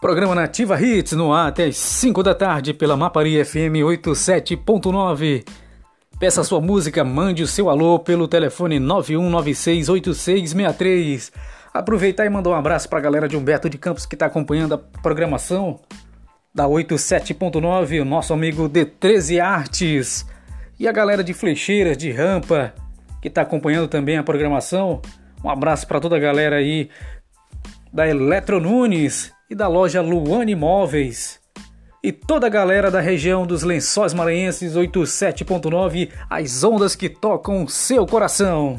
Programa Nativa Hits no ar até as 5 da tarde pela Mapari FM 87.9. Peça sua música, mande o seu alô pelo telefone 91968663. Aproveitar e mandar um abraço para a galera de Humberto de Campos que está acompanhando a programação da 87.9, o nosso amigo D13 Artes e a galera de Flecheiras, de Rampa, que está acompanhando também a programação. Um abraço para toda a galera aí da Eletro Nunes e da loja Luane Imóveis. E toda a galera da região dos Lençóis Maranhenses 87.9, as ondas que tocam seu coração.